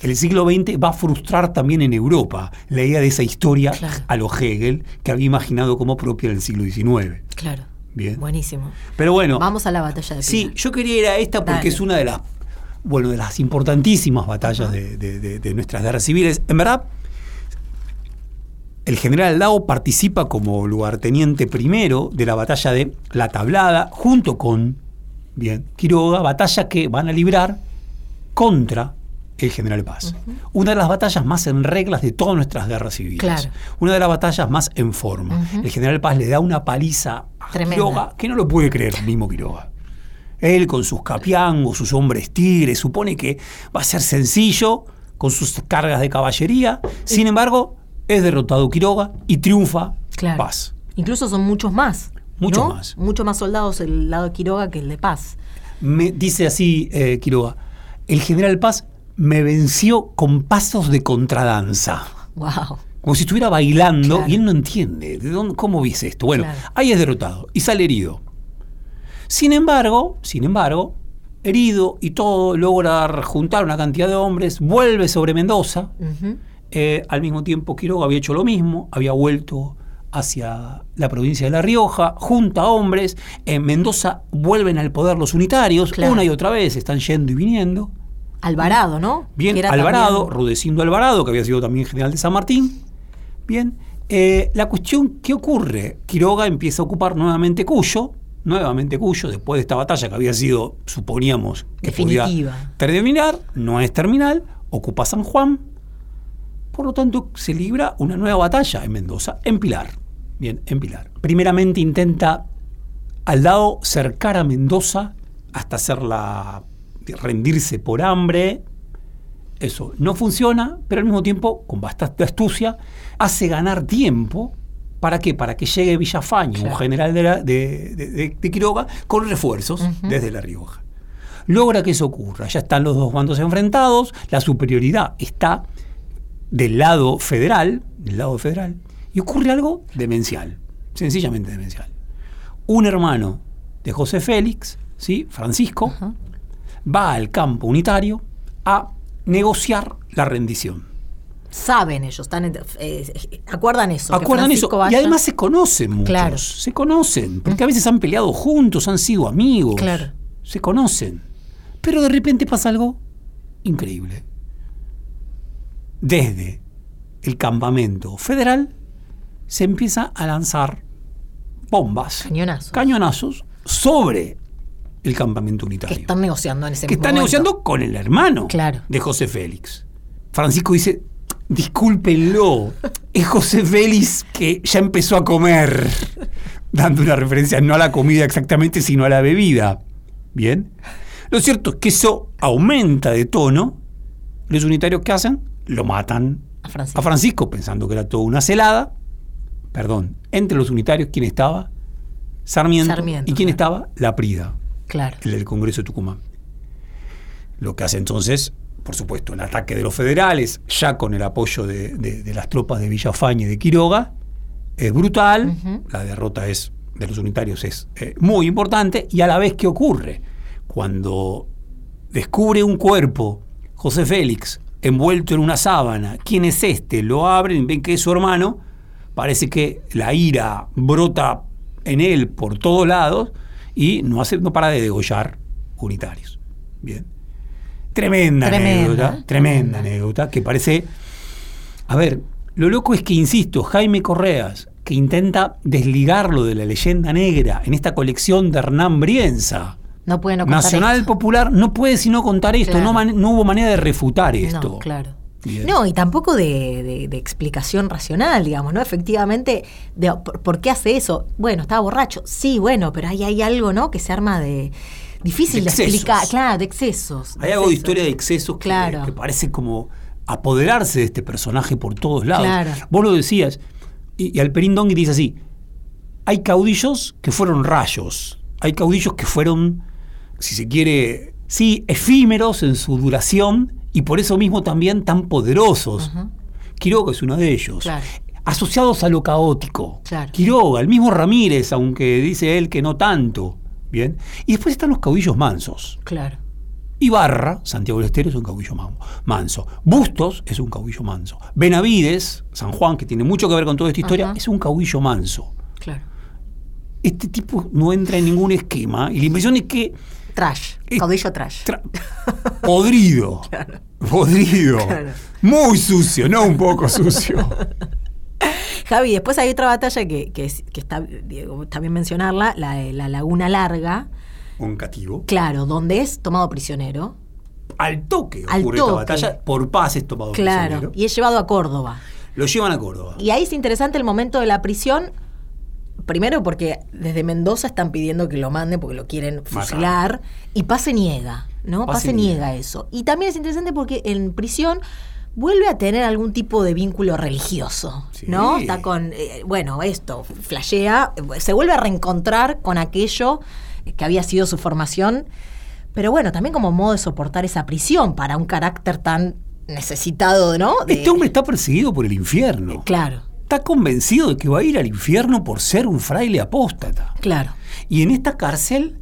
el siglo XX va a frustrar también en Europa la idea de esa historia Claro. a lo Hegel que había imaginado como propia del siglo XIX. Claro. Bien. Buenísimo. Pero bueno, Vamos a la batalla de Sí, Pilar. yo quería ir a esta porque Dale. es una de las, bueno, de las importantísimas batallas de, de- de- de nuestras guerras civiles. En verdad, el general Lao participa como lugarteniente primero de la batalla de La Tablada, junto con bien, Quiroga, batalla que van a librar contra el general Paz. Una de las batallas más en reglas de todas nuestras guerras civiles. Claro. Una de las batallas más en forma. El general Paz le da una paliza a Tremenda. Quiroga que no lo puede creer el mismo Quiroga. Él con sus capiangos, sus hombres tigres, supone que va a ser sencillo con sus cargas de caballería. Sin embargo, es derrotado Quiroga y triunfa Claro. Paz. Incluso son muchos más. Muchos ¿no? más. Mucho más soldados el lado de Quiroga que el de Paz. Me dice así eh, Quiroga, el general Paz me venció con pasos de contradanza. Wow. Como si estuviera bailando Claro. y él no entiende. ¿de dónde, ¿Cómo viste esto? Bueno, Claro. ahí es derrotado y sale herido. Sin embargo, sin embargo, herido y todo, logra juntar una cantidad de hombres, vuelve sobre Mendoza. Eh, al mismo tiempo, Quiroga había hecho lo mismo, había vuelto hacia la provincia de La Rioja, junta hombres. En Mendoza vuelven al poder los unitarios, Claro. una y otra vez, están yendo y viniendo. Alvarado, ¿no? Bien, Alvarado, también- Rudecindo Alvarado, que había sido también general de San Martín. Bien, eh, la cuestión, ¿qué ocurre? Quiroga empieza a ocupar nuevamente Cuyo, nuevamente Cuyo, después de esta batalla que había sido, suponíamos, que podía Definitiva. terminar, no es terminal, ocupa San Juan, por lo tanto se libra una nueva batalla en Mendoza, en Pilar. Bien, en Pilar. Primeramente intenta al lado cercar a Mendoza hasta hacerla rendirse por hambre. Eso no funciona, pero al mismo tiempo, con bastante astucia, hace ganar tiempo. ¿Para qué? Para que llegue Villafañe, un Claro. general de, la- de- de- de- de Quiroga, con refuerzos desde La Rioja. Logra que eso ocurra. Ya están los dos bandos enfrentados, la superioridad está del lado federal, del lado federal, y ocurre algo demencial, sencillamente demencial. Un hermano de José Félix, ¿sí? Francisco, va al campo unitario a negociar la rendición. Saben ellos, están en- eh, acuerdan eso. Acuerdan eso. Y además se conocen muchos. Claro. Se conocen. Porque a veces han peleado juntos, han sido amigos. Claro. Se conocen. Pero de repente pasa algo increíble. Desde el campamento federal se empieza a lanzar bombas, Cañonazos. cañonazos sobre el campamento que unitario están negociando en ese que está momento. negociando con el hermano Claro. de José Félix. Francisco dice, discúlpenlo, es José Félix que ya empezó a comer, dando una referencia no a la comida exactamente, sino a la bebida. Bien. Lo cierto es que eso aumenta de tono. Los unitarios que hacen, lo matan A Francisco. a Francisco, pensando que era toda una celada. Perdón, entre los unitarios, ¿quién estaba? Sarmiento. Sarmiento, ¿Y quién claro. estaba? La Prida Claro. el del Congreso de Tucumán. Lo que hace entonces, por supuesto, el ataque de los federales, ya con el apoyo de, de- de las tropas de Villafañe y de Quiroga, es brutal, la derrota es de los unitarios es eh, muy importante, y a la vez, ¿qué ocurre? Cuando descubre un cuerpo, José Félix, envuelto en una sábana, ¿quién es este? Lo abren, ven que es su hermano, parece que la ira brota en él por todos lados y no, hace, no para de degollar unitarios. Bien. Tremenda, Tremenda, anécdota, tremenda anécdota, que parece... A ver, lo loco es que, insisto, Jaime Correas, que intenta desligarlo de la leyenda negra en esta colección de Hernán Brienza, No pueden no contar Nacional esto. Popular, no puede sino contar esto, Claro. no, no hubo manera de refutar esto. No, claro. Bien. No, y tampoco de, de- de explicación racional, digamos, ¿no? Efectivamente, de, ¿por, por qué hace eso? Bueno, estaba borracho. Sí, bueno, pero ahí hay algo, ¿no? Que se arma de. difícil De explicar. Claro, de excesos. Hay algo de historia de excesos que, Claro. que parece como apoderarse de este personaje por todos lados. Claro. Vos lo decías, y, y Alperín Dongui dice así: hay caudillos que fueron rayos, hay caudillos que fueron, si se quiere, sí, efímeros en su duración y por eso mismo también tan poderosos. Quiroga es uno de ellos. Claro. Asociados a lo caótico. Claro. Quiroga, el mismo Ramírez, aunque dice él que no tanto. Bien. Y después están los caudillos mansos. Claro. Ibarra, Santiago del Estero, es un caudillo man- manso. Bustos es un caudillo manso. Benavides, San Juan, que tiene mucho que ver con toda esta historia, Ajá. es un caudillo manso. Claro. Este tipo no entra en ningún esquema y la impresión es que Trash. Eh, Caudillo trash. tra- podrido. Podrido. Claro. Muy sucio, no un poco sucio. Javi, después hay otra batalla que, que, es- que está, Diego, bien mencionarla, la de la Laguna Larga, Un cativo. claro, donde es tomado prisionero. Al toque Al ocurre toque. esta batalla. Por paz es tomado Claro. prisionero. Y es llevado a Córdoba. Lo llevan a Córdoba. Y ahí es interesante el momento de la prisión. Primero porque desde Mendoza están pidiendo que lo manden porque lo quieren fusilar. Y Paz se niega, ¿no? Paz Paz se se niega niega. eso. Y también es interesante porque en prisión vuelve a tener algún tipo de vínculo religioso, Sí. ¿no? Está con, eh, bueno, esto, flashea, se vuelve a reencontrar con aquello que había sido su formación, pero bueno, también como modo de soportar esa prisión para un carácter tan necesitado, ¿no? De- Este hombre está perseguido por el infierno. Claro, Está convencido de que va a ir al infierno por ser un fraile apóstata. claro. Y en esta cárcel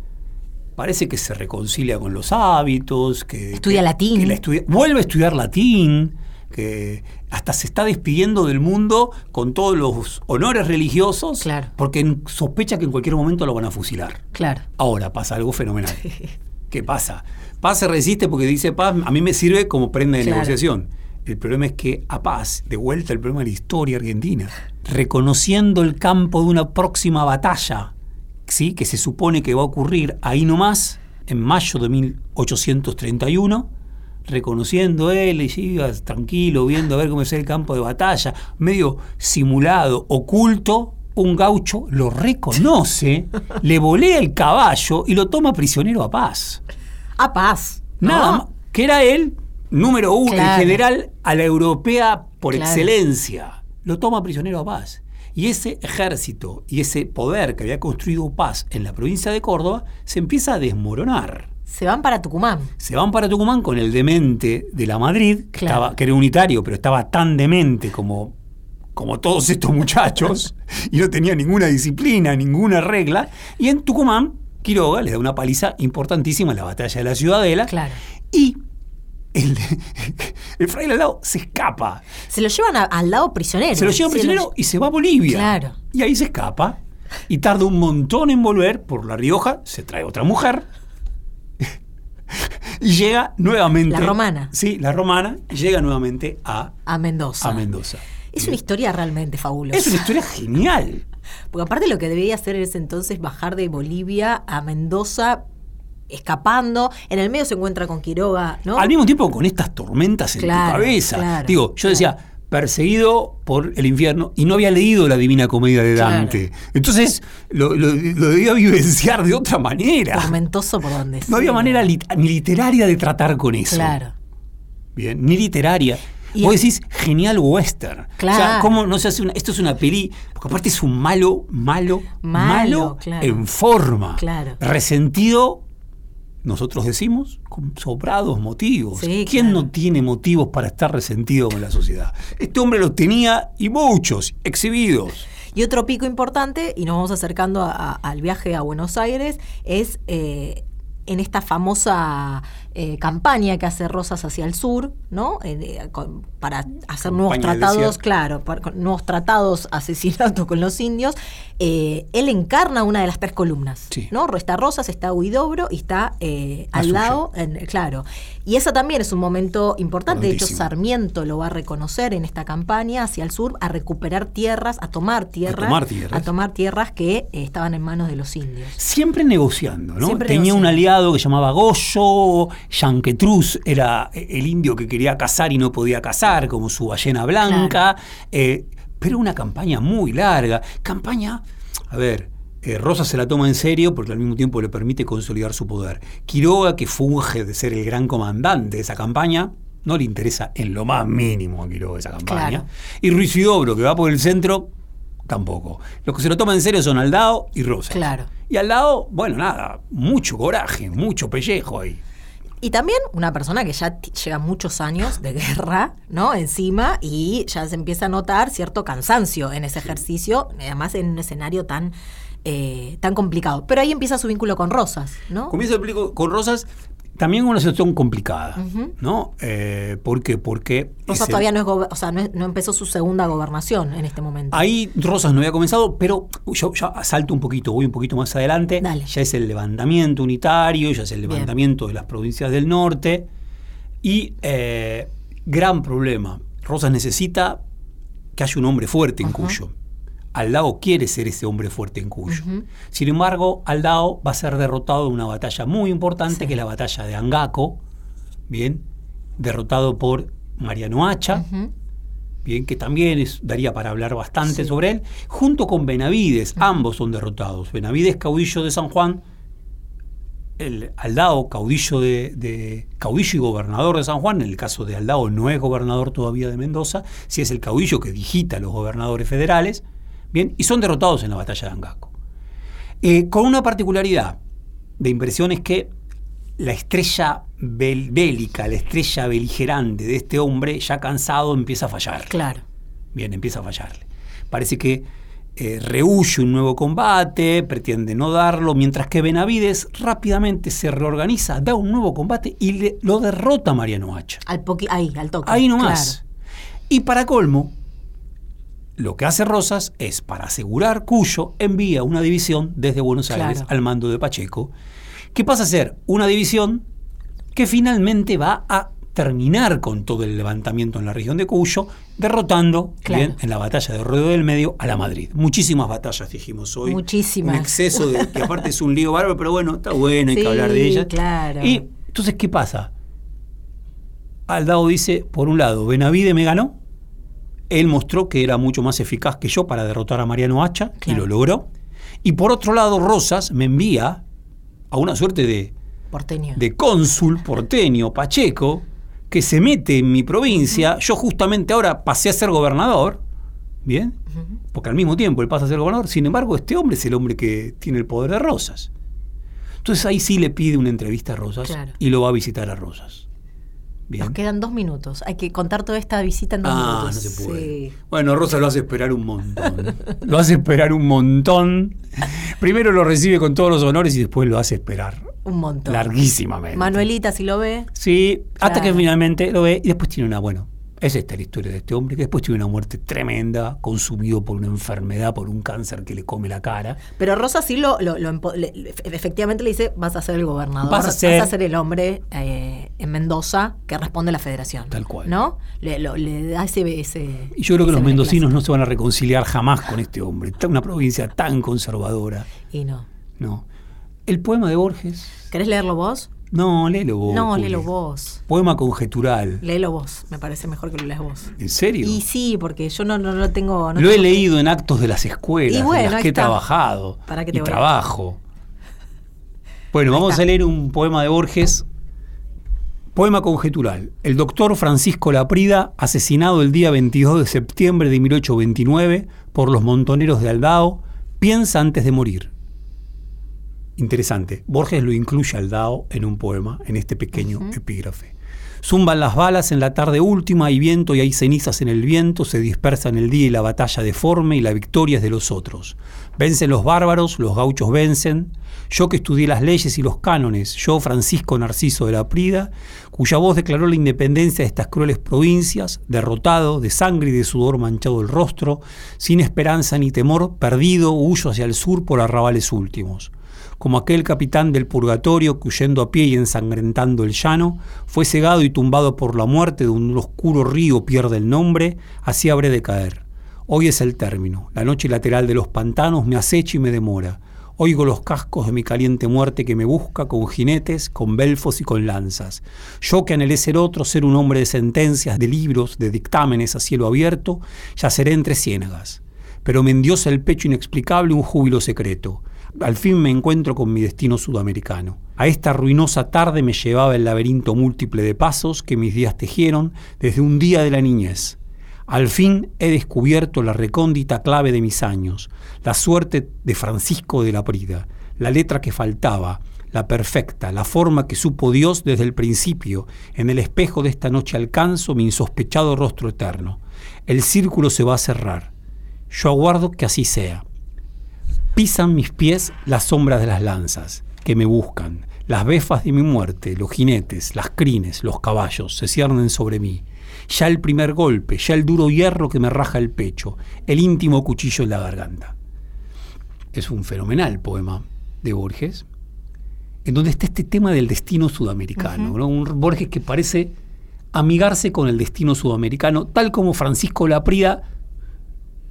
parece que se reconcilia con los hábitos, que Estudia que- latín. que la estudia- vuelve a estudiar latín, que hasta se está despidiendo del mundo con todos los honores religiosos, Claro. porque sospecha que en cualquier momento lo van a fusilar. Claro. Ahora pasa algo fenomenal. ¿Qué pasa? Paz se resiste porque dice Paz, a mí me sirve como prenda de Claro. negociación. El problema es que a Paz, de vuelta el problema de la historia argentina, reconociendo el campo de una próxima batalla, ¿sí? que se supone que va a ocurrir ahí nomás, en mayo de 1831, reconociendo él, y iba tranquilo, viendo a ver cómo es el campo de batalla, medio simulado, oculto, un gaucho lo reconoce, le volea el caballo y lo toma prisionero a paz. A paz. ¿no? Nada más, que era él, número uno, Claro. el general a la europea por Claro. excelencia. Lo toma prisionero a Paz. Y ese ejército y ese poder que había construido Paz en la provincia de Córdoba se empieza a desmoronar. Se van para Tucumán. Se van para Tucumán con el demente de la Madrid, que, Claro. estaba, que era unitario, pero estaba tan demente como, como todos estos muchachos, y no tenía ninguna disciplina, ninguna regla. Y en Tucumán, Quiroga le da una paliza importantísima en la batalla de la Ciudadela. Claro. Y el, el fraile al lado se escapa. Se lo llevan a- al lado prisionero. Se lo lleva prisionero y se va a Bolivia. Claro. Y ahí se escapa. Y tarda un montón en volver por La Rioja. Se trae otra mujer. y llega nuevamente. La romana. Sí, la romana. Y llega nuevamente a, A Mendoza. a Mendoza. Es una historia realmente fabulosa. Es una historia genial. Porque aparte lo que debía hacer en ese entonces bajar de Bolivia a Mendoza escapando. En el medio se encuentra con Quiroga, ¿no? Al mismo tiempo con estas tormentas en Claro, tu cabeza. claro, Digo, yo claro. decía, perseguido por el infierno y no había leído la Divina Comedia de Claro. Dante. Entonces lo, lo- lo debía vivenciar de otra manera. Tormentoso por donde No había manera lit- ni literaria de tratar con eso. Claro. Bien, ni literaria. Y Vos decís genial western. O sea, Claro. ¿cómo no se hace una. Esto es una peli. Porque aparte es un malo, malo, Malo, malo claro. en forma. Claro. Resentido, nosotros decimos, con sobrados motivos. Sí, ¿Quién claro. no tiene motivos para estar resentido con la sociedad? Este hombre los tenía y muchos, exhibidos. Y otro pico importante, y nos vamos acercando a- a- al viaje a Buenos Aires, es eh, en esta famosa eh, campaña que hace Rosas hacia el sur, ¿no? Eh, con- para hacer nuevos Campaña tratados, claro, para- con nuevos tratados, asesinatos con los indios. Eh, él encarna una de las tres columnas, Sí. ¿no? Está Rosas, está Huidobro y está al lado, en- claro. Y esa también es un momento importante. De hecho. Sarmiento lo va a reconocer en esta campaña hacia el sur, a recuperar tierras, a tomar tierras, tomar tierras. a tomar tierras que estaban en manos de los indios. Siempre negociando, ¿no? Siempre Tenía un negociando. Que llamaba Goyo, Yanquetruz era el indio que quería cazar y no podía cazar, como su ballena blanca, eh, pero una campaña muy larga. Campaña, a ver, eh, Rosa se la toma en serio porque al mismo tiempo le permite consolidar su poder. Quiroga, que funge de ser el gran comandante de esa campaña, no le interesa en lo más mínimo a Quiroga esa campaña. Claro. Y Ruiz Dobro, que va por el centro, tampoco. Los que se lo toman en serio son Aldao y Rosa. Claro. Y al lado, bueno, nada, mucho coraje, mucho pellejo ahí. Y también una persona que ya lleva muchos años de guerra, ¿no? Encima, y ya se empieza a notar cierto cansancio en ese ejercicio, además en un escenario tan, eh, tan complicado. Pero ahí empieza su vínculo con Rosas, ¿no? Comienzo el plico con Rosas, también una situación complicada. ¿no? Eh, ¿Por qué? Porque... Rosas ese- todavía no es, o sea, no, es- no empezó su segunda gobernación en este momento. Ahí Rosas no había comenzado, pero yo ya salto un poquito, voy un poquito más adelante. Dale. Ya es el levantamiento unitario, ya es el Bien. levantamiento de las provincias del norte. Y eh, gran problema. Rosas necesita que haya un hombre fuerte en. Cuyo. Aldao quiere ser ese hombre fuerte en Cuyo. Sin embargo, Aldao va a ser derrotado en una batalla muy importante, Sí. que es la batalla de Angaco, bien, derrotado por Mariano Hacha, bien, que también es- daría para hablar bastante Sí. sobre él, junto con Benavides, ambos son derrotados. Benavides, caudillo de San Juan, el Aldao, caudillo de, de- caudillo y gobernador de San Juan, en el caso de Aldao no es gobernador todavía de Mendoza, si es el caudillo que digita a los gobernadores federales, bien, y son derrotados en la batalla de Angaco. Eh, con una particularidad de impresión es que la estrella bélica, la estrella beligerante de este hombre, ya cansado, empieza a fallar. Claro. Bien, empieza a fallarle. Parece que eh, rehuye un nuevo combate, pretende no darlo, mientras que Benavides rápidamente se reorganiza, da un nuevo combate y le- lo derrota a Mariano Hacha. Al ahí, al toque. Ahí nomás. Claro. Y para colmo, lo que hace Rosas es, para asegurar Cuyo, envía una división desde Buenos Aires al mando de Pacheco, que pasa a ser una división que finalmente va a terminar con todo el levantamiento en la región de Cuyo, derrotando Claro. bien, en la batalla de Ruedo del Medio a la Madrid. Muchísimas batallas dijimos hoy. Muchísimas. Un exceso de que aparte es un lío bárbaro, pero bueno, está bueno, hay Sí, que hablar de ellas. claro. Y entonces, ¿qué pasa? Aldao dice, por un lado, Benavide me ganó, él mostró que era mucho más eficaz que yo para derrotar a Mariano Hacha Claro. y lo logró. Y por otro lado, Rosas me envía a una suerte de, Porteño. de cónsul porteño, Pacheco, que se mete en mi provincia. Yo justamente ahora pasé a ser gobernador, ¿bien? Porque al mismo tiempo él pasa a ser gobernador. Sin embargo, este hombre es el hombre que tiene el poder de Rosas. Entonces ahí sí le pide una entrevista a Rosas Claro. y lo va a visitar a Rosas. Bien. Nos quedan dos minutos. Hay que contar toda esta visita en dos Ah, no minutos. se puede. Sí. Bueno, Rosa lo hace esperar un montón. lo hace esperar un montón. Primero lo recibe con todos los honores y después lo hace esperar Un montón. larguísimamente. Manuelita, si lo ve. Sí, hasta que finalmente lo ve y después tiene una, bueno, es esta la historia de este hombre, que después tiene una muerte tremenda, consumido por una enfermedad, por un cáncer que le come la cara. Pero Rosa sí lo, lo- le- efectivamente le dice, vas a ser el gobernador, Vas a ser- el hombre eh, en Mendoza que responde a la federación. Tal cual. ¿No? Le, lo- le da ese... ese Y yo creo que los mendocinos no se van a reconciliar jamás con este hombre. Está una provincia tan conservadora. Y no. No. El poema de Borges. ¿Querés leerlo vos? No, léelo vos. no, Juli. léelo vos. Poema conjetural. Léelo vos. Me parece mejor que lo leas vos. ¿En serio? Y sí, porque yo no, no, no tengo... no lo he leído en actos de las escuelas, Y bueno, las que he trabajado. ¿Para qué te y voy trabajo. Bueno, vamos está. a leer un poema de Borges. Poema conjetural. El doctor Francisco Laprida, asesinado el día 22 de septiembre de 1829 por los montoneros de Aldao, piensa antes de morir. Interesante. Borges lo incluye a Aldao en un poema, en este pequeño epígrafe. Zumban las balas en la tarde última, hay viento y hay cenizas en el viento, se dispersan el día y la batalla deforme y la victoria es de los otros. Vencen los bárbaros, los gauchos vencen. Yo que estudié las leyes y los cánones, yo Francisco Narciso de la Prida, cuya voz declaró la independencia de estas crueles provincias, derrotado, de sangre y de sudor manchado el rostro, sin esperanza ni temor, perdido, huyo hacia el sur por arrabales últimos como aquel capitán del purgatorio que huyendo a pie y ensangrentando el llano, fue cegado y tumbado por la muerte de un oscuro río pierde el nombre, así habré de caer. Hoy es el término, la noche lateral de los pantanos me acecha y me demora. Oigo los cascos de mi caliente muerte que me busca con jinetes, con belfos y con lanzas. Yo que anhelé ser otro, ser un hombre de sentencias, de libros, de dictámenes a cielo abierto, yaceré entre ciénagas. Pero me endiosa el pecho inexplicable un júbilo secreto. Al fin me encuentro con mi destino sudamericano. A esta ruinosa tarde me llevaba el laberinto múltiple de pasos que mis días tejieron desde un día de la niñez. Al fin he descubierto la recóndita clave de mis años, la suerte de Francisco de la Prida, la letra que faltaba, la perfecta, la forma que supo Dios desde el principio. En el espejo de esta noche alcanzo mi insospechado rostro eterno. El círculo se va a cerrar. Yo aguardo que así sea. Pisan mis pies las sombras de las lanzas, que me buscan. Las befas de mi muerte, los jinetes, las crines, los caballos, se ciernen sobre mí. Ya el primer golpe, ya el duro hierro que me raja el pecho, el íntimo cuchillo en la garganta. Es un fenomenal poema de Borges, en donde está este tema del destino sudamericano. ¿no? Un Borges que parece amigarse con el destino sudamericano, tal como Francisco Laprida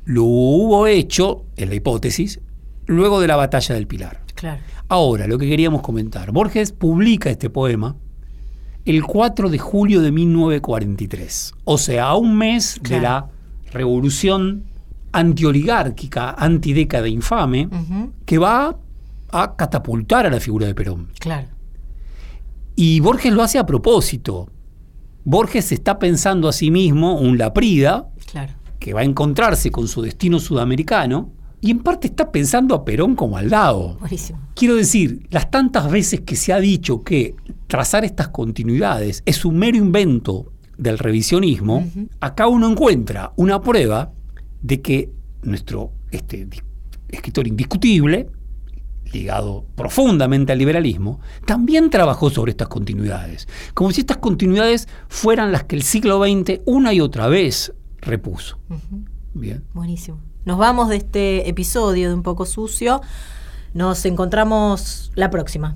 lo hubo hecho, en la hipótesis, luego de la batalla del Pilar. Claro. Ahora, lo que queríamos comentar. Borges publica este poema el 4 de julio de 1943, o sea, a un mes de la revolución antioligárquica, antidécada infame, que va a catapultar a la figura de Perón. Claro. Y Borges lo hace a propósito. Borges está pensando a sí mismo un Laprida, Claro. que va a encontrarse con su destino sudamericano, y en parte está pensando a Perón como al lado. Buenísimo. Quiero decir, las tantas veces que se ha dicho que trazar estas continuidades es un mero invento del revisionismo, acá uno encuentra una prueba de que nuestro este, escritor indiscutible, ligado profundamente al liberalismo, también trabajó sobre estas continuidades. Como si estas continuidades fueran las que el siglo XX una y otra vez repuso. Bien. Buenísimo. Nos vamos de este episodio de Un poco sucio. Nos encontramos la próxima.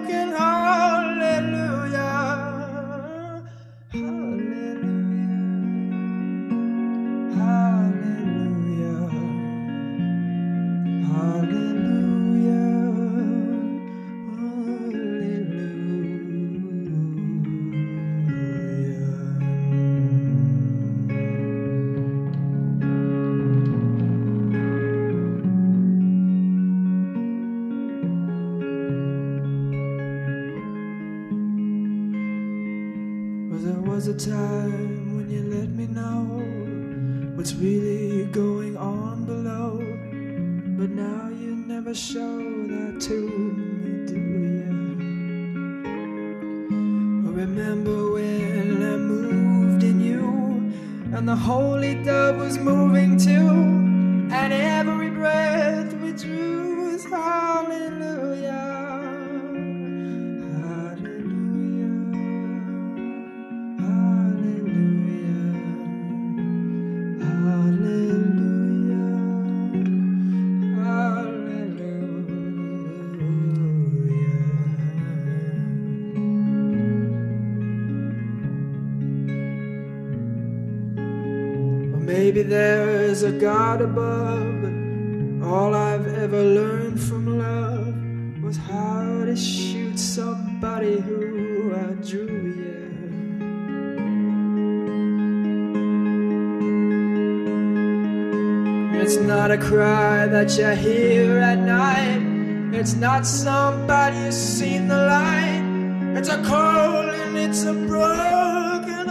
time when you let me know what's really going on below. But now you never show that to me, do you? Remember when I moved in you, and the holy dove was moving God above, all I've ever learned from love was how to shoot somebody who I drew. It's not a cry that you hear at night. It's not somebody who's seen the light. It's a call and it's a broken